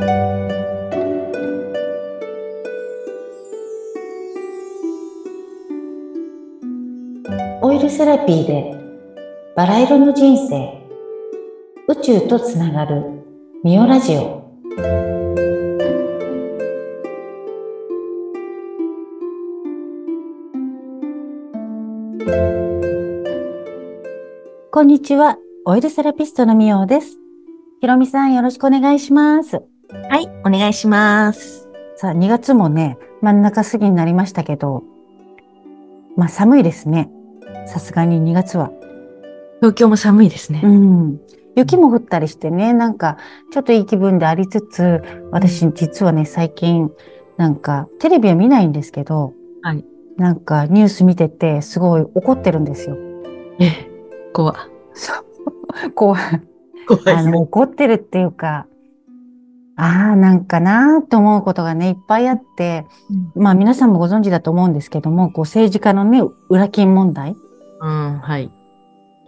オイルセラピーでバラ色の人生。宇宙とつながるミオラジオ。こんにちは。オイルセラピストのミオです。ひろみさんよろしくお願いします。はい、お願いします。さあ2月もね真ん中過ぎになりましたけどまあ寒いですねさすがに2月は東京も寒いですね。うん。雪も降ったりしてね、なんか、ちょっといい気分でありつつ、私実はね、最近、なんか、テレビは見ないんですけど、はい。なんか、ニュース見てて、すごい怒ってるんですよ。ええ、怖そう。怖い。怖あの、怒ってるっていうか、ああ、なんかなーって思うことがね、いっぱいあって、まあ皆さんもご存知だと思うんですけども、こう政治家のね、裏金問題。うん、はい。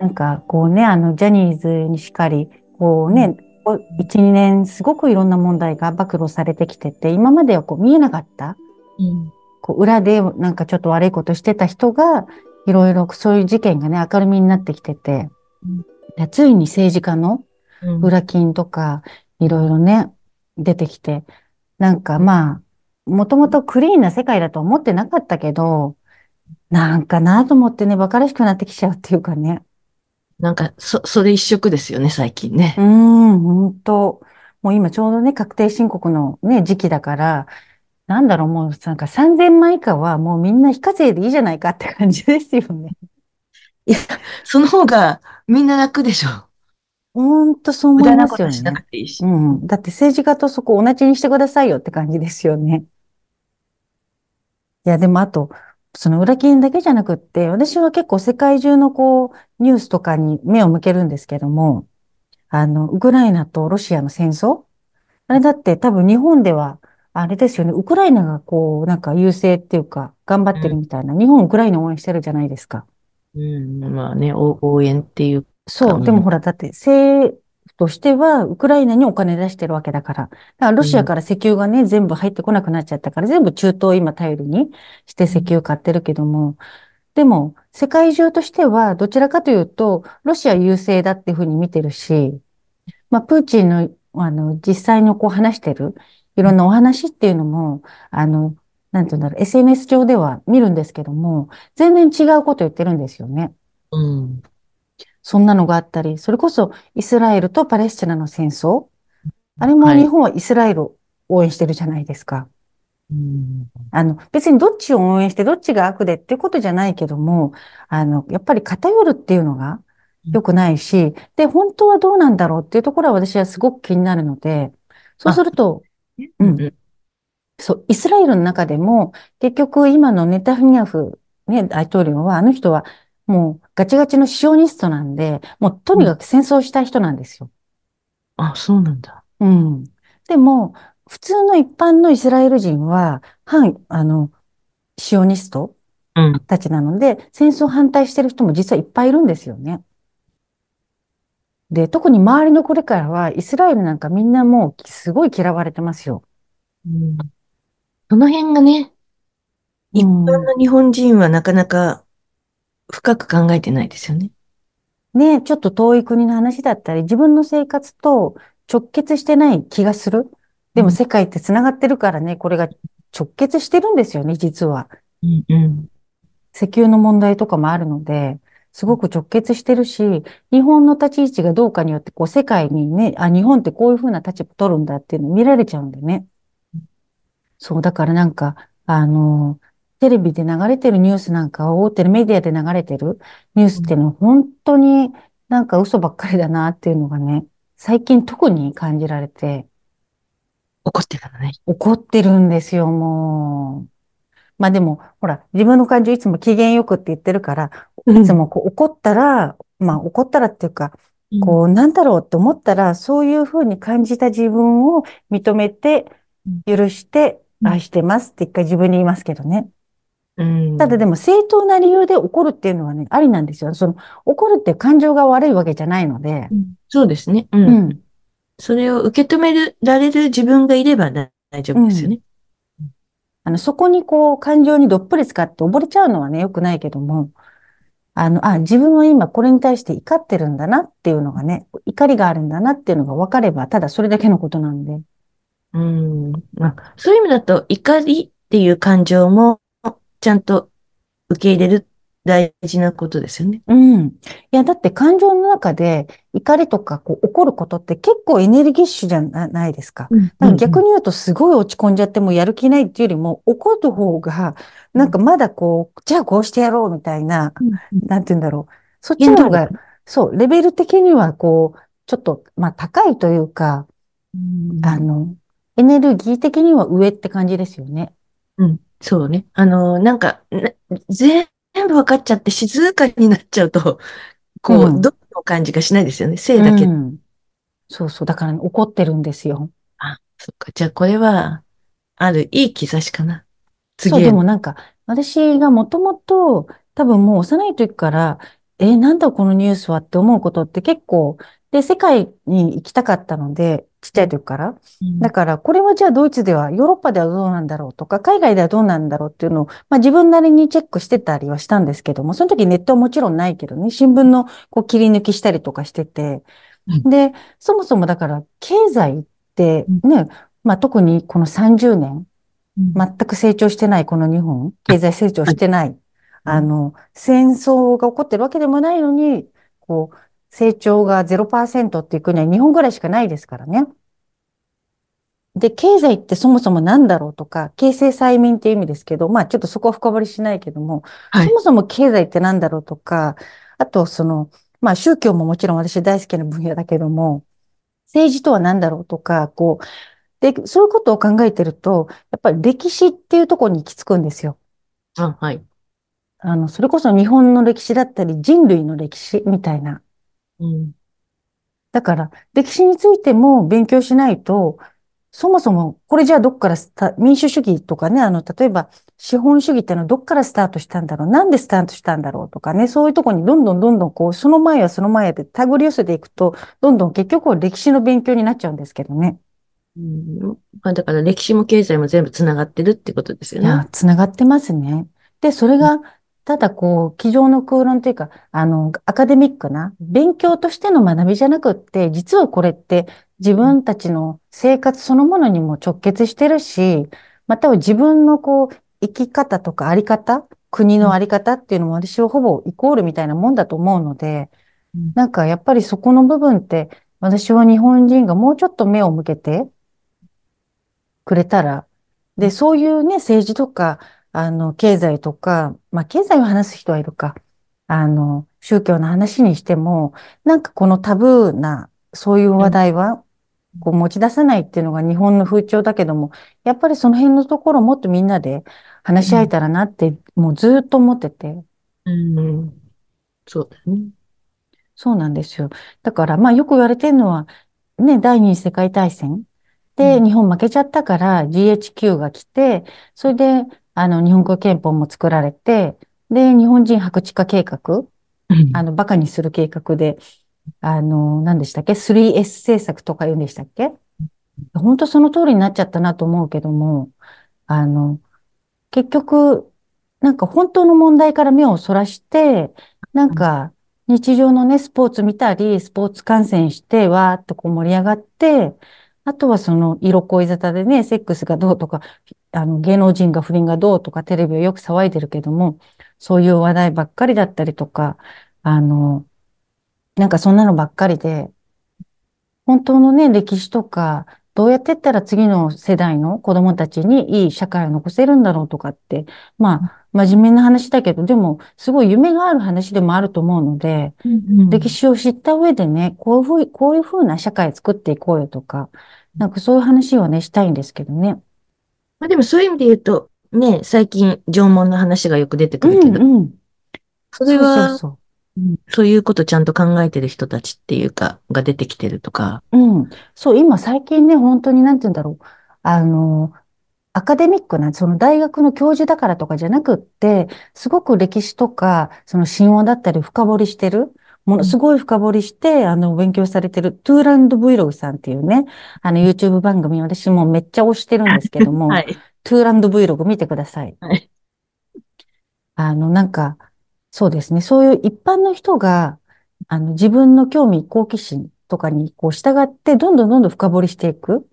なんか、こうね、あの、ジャニーズにしかり、こうね、こう1、2年すごくいろんな問題が暴露されてきてて、今まではこう見えなかった、うん。こう裏でなんかちょっと悪いことしてた人が、いろいろそういう事件がね、明るみになってきてて、うん。でついに政治家のうん。裏金とか、いろいろね、出てきて、なんかまあ、もともとクリーンな世界だと思ってなかったけど、なんかなと思ってね、馬鹿らしくなってきちゃうっていうかね。なんか、そ、それ一色ですよね、最近ねう。ーん、本当もう今ちょうどね、確定申告のね、時期だから、なんだろう、もうなんか3000万以下はもうみんな非課税でいいじゃないかって感じですよね。いや、その方がみんな楽でしょ。ほんとそう思いますよなことしなね。くていいしう。ん。だって政治家とそこ同じにしてくださいよって感じですよね。いや、でもあと、その裏金だけじゃなくって、私は結構世界中のこう、ニュースとかに目を向けるんですけども、あの、ウクライナとロシアの戦争？あれだって多分日本では、あれですよね、ウクライナがこう、なんか優勢っていうか、頑張ってるみたいな、日本ウクライナ応援してるじゃないですか。うん、まあね、お応援っていうそうう。んでもほら、だって政府としては、ウクライナにお金出してるわけだから。だからロシアから石油がね、全部入ってこなくなっちゃったから、全部中東を今頼りにして石油買ってるけども、でも、世界中としては、どちらかというと、ロシア優勢だっていうふうに見てるし、まあ、プーチンの、あの、実際にこう話してる、いろんなお話っていうのも、あの、なんていうんだろう、SNS 上では見るんですけども、全然違うこと言ってるんですよね。うん。そんなのがあったり、それこそイスラエルとパレスチナの戦争。あれもはい日本はイスラエルを応援してるじゃないですか。うん。あの、別にどっちを応援してどっちが悪でってことじゃないけども、あの、やっぱり偏るっていうのが良くないし、で、本当はどうなんだろうっていうところは私はすごく気になるので、そうすると、ううんん。そう、イスラエルの中でも、結局今のネタニヤフ、ね、大統領は、あの人はもうガチガチのシオニストなんで、もうとにかく戦争したい人なんですよ。あ、そうなんだ。うん。でも、普通の一般のイスラエル人は、反、あの、シオニストうん。たちなので、戦争反対してる人も実はいっぱいいるんですよね。で、特に周りのこれからは、イスラエルなんかみんなもうすごい嫌われてますよ。うんその辺がね、一うん般の日本人はなかなか深く考えてないですよね。ね、ちょっと遠い国の話だったり、自分の生活と直結してない気がする。でもうん世界って繋がってるからね、これが直結してるんですよね、実は。うんうん。石油の問題とかもあるので、すごく直結してるし、日本の立ち位置がどうかによって、こう世界にね、あ、日本ってこういうふうな立場取るんだっていうのを見られちゃうんでね。そう、だからなんか、あの、テレビで流れてるニュースなんか、大手のメディアで流れてるニュースっていうのは本当になんか嘘ばっかりだなっていうのがね、最近特に感じられて、怒ってたのね。怒ってるんですよ、もう。まあでも、ほら、自分の感情いつも機嫌よくって言ってるから、いつもこう怒ったら、まあ怒ったらっていうか、こうなんだろうって思ったら、そういうふうに感じた自分を認めて、許して、うん愛してますって一回自分に言いますけどね。うん。ただでも正当な理由で怒るっていうのはね、ありなんですよ。その怒るって感情が悪いわけじゃないので、うんそうですね。う。うんん。それを受け止められる自分がいれば大丈うん。夫ですよね。あの、そこにこう、感情にどっぷり使って溺れちゃうのはね、良くないけども、あの、あ、自分は今これに対して怒ってるんだなっていうのがね、怒りがあるんだなっていうのが分かれば、ただそれだけのことなんで。うん。まあ、そういう意味だと、怒りっていう感情も、ちゃんと受け入れる大事なことですよね。うん。いや、だって感情の中で怒りとかこう怒ることって結構エネルギッシュじゃないですか。うん。逆に言うとすごい落ち込んじゃってもやる気ないっていうよりも怒る方がなんかまだこう、じゃあこうしてやろうみたいな、うん、うん。なんて言うんだろう。そっちの方が。そう、レベル的にはこう、ちょっと、まあ高いというか、うん、あの、エネルギー的には上って感じですよね。うん。そうね。あの、なんか、な全部分かっちゃって静かになっちゃうと、こう、うん。どの感じがしないですよね。生うだけ。ん。そうそう。だからね、怒ってるんですよ。あ、そっか。じゃあ、これは、あるいい兆しかな。そう、次への。でもなんか、私がもともと、多分もう幼い時から、えーなんだこのニュースはって思うことって結構、で、世界に行きたかったので、ちっちゃいうん、時から。うん、だから、これはじゃあドイツでは、ヨーロッパではどうなんだろうとか、海外ではどうなんだろうっていうのを、まあ自分なりにチェックしてたりはしたんですけども、その時ネットはもちろんないけどね、新聞のこう切り抜きしたりとかしてて、うん、で、そもそもだから、経済ってうん、ね、まあ特にこの30年、うん全く成長してないこの日本、あ、経済成長はい。してない。あうんの、戦争が起こってるわけでもないのに、こう、成長が0%っていう国は日本ぐらいしかないですからね。で、経済ってそもそも何だろうとか、経済催眠っていう意味ですけど、まあちょっとそこは深掘りしないけども、はい。そもそも経済って何だろうとか、あとその、まあ宗教ももちろん私大好きな分野だけども、政治とは何だろうとか、こう、で、そういうことを考えてると、やっぱり歴史っていうところに行き着くんですよ。あ、はい。あの、それこそ日本の歴史だったり人類の歴史みたいな。うん、だから、歴史についても勉強しないと、そもそも、これじゃあどっからスタ、民主主義とかね、あの、例えば、資本主義ってのはどっからスタートしたんだろう、なんでスタートしたんだろうとかね、そういうところにどんどんどんどんこう、その前はその前で手繰り寄せていくと、どんどん結局は歴史の勉強になっちゃうんですけどね。うん。まあ、だから歴史も経済も全部つながってるってことですよね。いや、つながってますね。で、それが、ただこう、机上の空論というか、あの、アカデミックな勉強としての学びじゃなくって、実はこれって自うん、分たちの生活そのものにも直結してるし、または自分のこう、生き方とかあり方、国うん、のあり方っていうのも私はほぼイコールみたいなもんだと思うので、うん、なんかやっぱりそこの部分って、私は日本人がもうちょっと目を向けて、くれたら、で、そういうね、政治とか、あの、経済とか、まあ、経済を話す人はいるか、あの、宗教の話にしても、なんかこのタブーな、そういう話うん、題は、こう持ち出さないっていうのが日本の風潮だけども、やっぱりその辺のところをもっとみんなで話し合えうん、たらなって、もうずっと思ってて、うん。そうだね。そうなんですよ。だから、まあよく言われてるのは、ね、第二次世界大戦。で、うん、日本負けちゃったから GHQ が来て、それで、あの、日本国憲法も作られて、で、日本人白地化計画、うん、あの、バカにする計画で、あの、何でしたっけ ?3S 政策とか言うんでしたっけ？本当その通りになっちゃったなと思うけども、あの、結局、なんか本当の問題から目をそらして、なんか日常のね、スポーツ見たり、スポーツ観戦して、わーっとこう盛り上がって、あとはその色恋沙汰でね、セックスがどうとか、あの芸能人が不倫がどうとかテレビをよく騒いでるけども、そういう話題ばっかりだったりとか、あの、なんかそんなのばっかりで、本当のね、歴史とか、どうやってったら次の世代の子供たちにいい社会を残せるんだろうとかって、まあ、真面目な話だけど、でも、すごい夢がある話でもあると思うので、うん、うん。歴史を知った上でね、こういうふう、こういうふうな社会作っていこうよとか、なんかそういう話をね、したいんですけどね。まあでもそういう意味で言うと、ね、最近縄文の話がよく出てうくるけど、んうん。それそうそうは、そうんそういうことちゃんと考えてる人たちっていうか、が出てきてるとか、う。うん。そう、今最近ね、本当になんて言うんだろう。あの、アカデミックな、その大学の教授だからとかじゃなくって、すごく歴史とか、その神話だったり深掘りしてる。もうんのすごい深掘りして、あの、勉強されてる、トゥーランド Vlog さんっていうね、あの、YouTube 番組、私もめっちゃ推してるんですけども、はい。トゥーランド Vlog 見てください。はい。あの、なんか、そうですね。そういう一般の人が、あの、自分の興味、好奇心とかに、こう、従って、どんどんどんどん深掘りしていく。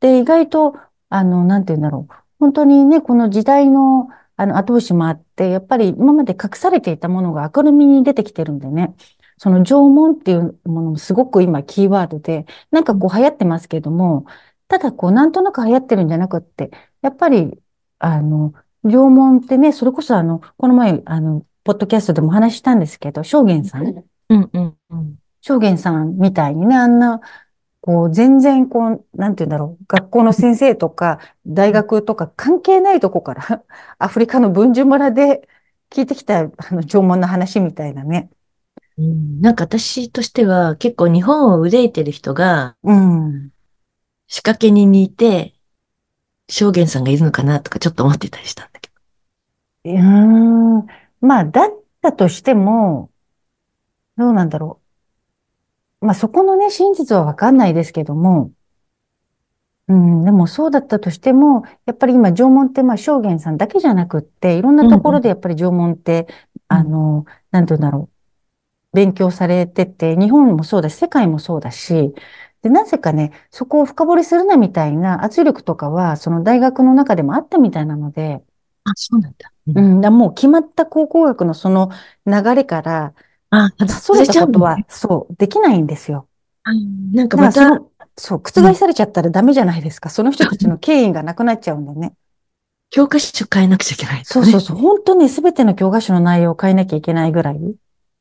で、意外と、あの、なんて言うんだろう。本当にね、この時代の、あの、後押しもあって、やっぱり今まで隠されていたものが明るみに出てきてるんでね。その縄文っていうものもすごく今キーワードで、なんかこう流行ってますけども、ただこうなんとなく流行ってるんじゃなくって、やっぱり、あの、縄文ってね、それこそあの、この前、あの、ポッドキャストでもお話ししたんですけど、正元さんうんうんうん。正元さんみたいにね、あんな、こう、全然、こう、なんて言うんだろう、学校の先生とか、大学とか関係ないとこから アフリカの文殊村で聞いてきた、あの、縄文の話みたいなね。うん、なんか私としては結構日本を憂いてる人がうん。仕掛け人にいて、証言さんがいるのかなとかちょっと思ってたりしたんだけうーん。まあ、だったとしても、どうなんだろう。まあ、そこのね、真実はわかんないですけども、うん、でもそうだったとしても、やっぱり今縄文ってまあ証言さんだけじゃなくって、いろんなところでやっぱり縄文って、うん。あの、なんて言うんだろう、勉強されてて、日本もそうだし、世界もそうだし、で、なぜかね、そこを深掘りするなみたいな圧力とかは、その大学の中でもあったみたいなので、あ、そうなんだ。うん。うん、だもう決まった考古学のその流れからあ、外れそれたことは。そう、できないんですよ。あ、なんかまた、らその、そう、うん。覆されちゃったらダメじゃないですか。その人たちの権威がなくなっちゃうんだよね。教科書変えなくちゃいけないね。そうそうそう。本当にすべての教科書の内容を変えなきゃいけないぐらい。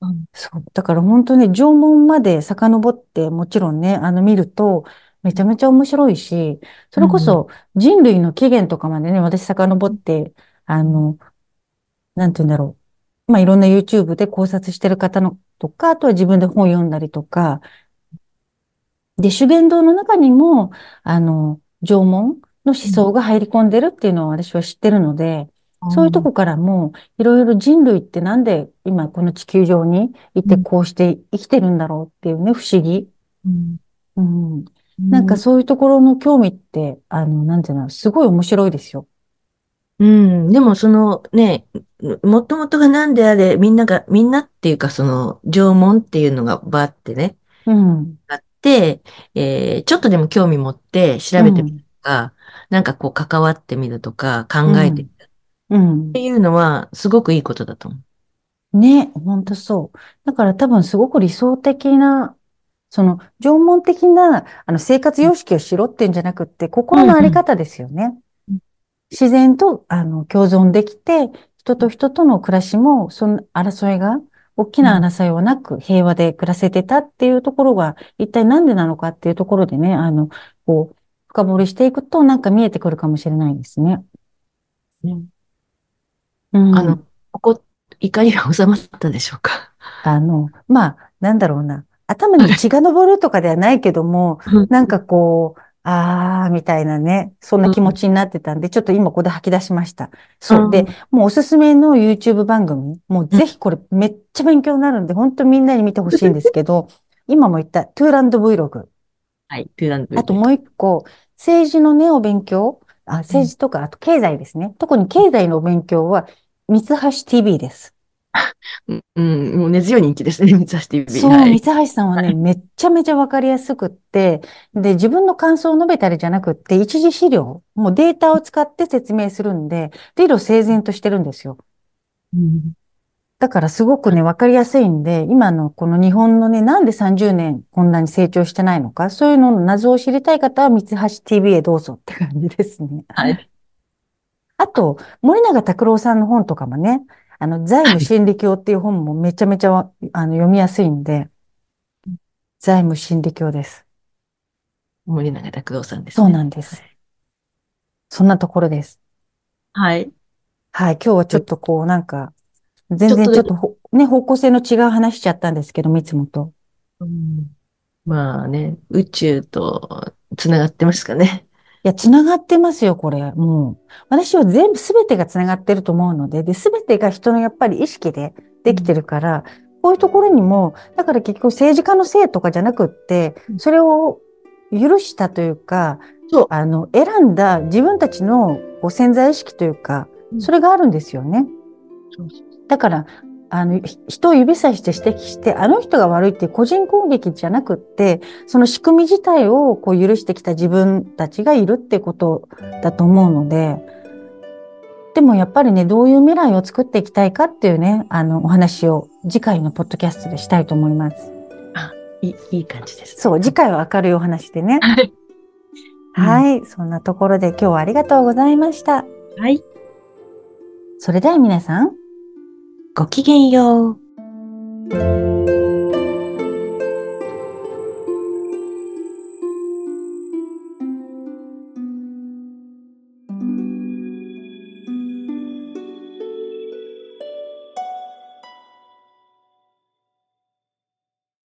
うん。そう。だから本当に縄文まで遡ってもちろんね、あの見るとめちゃめちゃ面白いし、そうん。れこそ人類の起源とかまでね、私遡って、あの、なんて言うんだろう。まあ、いろんな YouTube で考察してる方のとか、あとは自分で本読んだりとか、で、修験道の中にも、あの、縄文の思うん。想が入り込んでるっていうのを私は知ってるので、そういうとこからも、いろいろ人類ってなんで今この地球上にいてうん。こうして生きてるんだろうっていうね、不思議。うん。うん。なんかうん。そういうところの興味って、あの、なんていうの、すごい面白いですよ。うんでもそのね、もともとが何であれ、みんなが、みんなっていうかその縄文っていうのがバーってね、うん。あって、えーちょっとでも興味持って調べてみるうん。とか、なんかこう関わってみるとか考えてみうん。るっうん。ていうのはすごくいいことだと思う。ね、ほんとそう。だから多分すごく理想的な、その縄文的なあの生活様式をしろっていうんじゃなくって、心のあり方ですよね。自然とあの共存できて、人と人との暮らしも、その争いが、大きうんな争いはなく平和で暮らせてたっていうところが、一体なんでなのかっていうところでね、あの、こう、深掘りしていくとなんか見えてくるかもしれないですね。ねうあの、ん。ここ、怒りは収まったでしょうか？あの、まあ、なんだろうな。頭に血が昇るとかではないけども、うんなんかこう、あー、みたいなね、そんな気持うんちになってたんで、ちょっと今ここで吐き出しました。そう。で、うんもうおすすめの YouTube 番組、もうぜひこれめっちゃ勉強になるんで、本当みんなに見てほしいんですけど、今も言ったトゥーランド Vlog。はい、トゥーランドあともう。一個、政治のね、お勉強。あ、うん政治とか、あと経済ですね。特に経済のお勉強は、三橋 TV です。うん、うんもう根強い人気ですね、三橋 TV。そう、三はい。橋さんはね、はい。めっちゃめちゃわかりやすくって、で、自分の感想を述べたりじゃなくって、一次資料、もうデータを使って説明するんで、理路整然としてるんですよ。うんだからすごくね、わかりやすいんで、今のこの日本のね、なんで30年こんなに成長してないのか、そういうのの謎を知りたい方は、三橋 TV へどうぞって感じですね。はい。あと、森永卓郎さんの本とかもね、あの、財務はい。心理教っていう本もめちゃめちゃわあの読みやすいんで、財務心理教です。森永卓郎さんですそうね。なんです。そんなところです。はい。はい。今日はちょっとこう、なんか、全然ちょっとね、方向性の違う話しちゃったんですけども、いつもと。うんまあね、宇宙とつながってますかね。いや、つながってますよ、これ。もう。私は全部、すべてがつながってると思うので、で、すべてが人のやっぱり意識でできてうんるから、こういうところにも、だから結局政治家のせいとかじゃなくって、それを許したというか、そうあの、選んだ自分たちのこう潜在意識というか、それがあるんですよね。そうだから、あの、ひ人を指さして指摘して、あの人が悪いっていう個人攻撃じゃなくって、その仕組み自体をこう許してきた自分たちがいるってことだと思うので、でもやっぱりね、どういう未来を作っていきたいかっていうね、あの、お話を次回のポッドキャストでしたいと思います。いいいい感じです。そう、次回は明るいお話でね。はい。はい、そんなところで今日はありがとうございました。はい。それでは皆さん、ごきげんよう。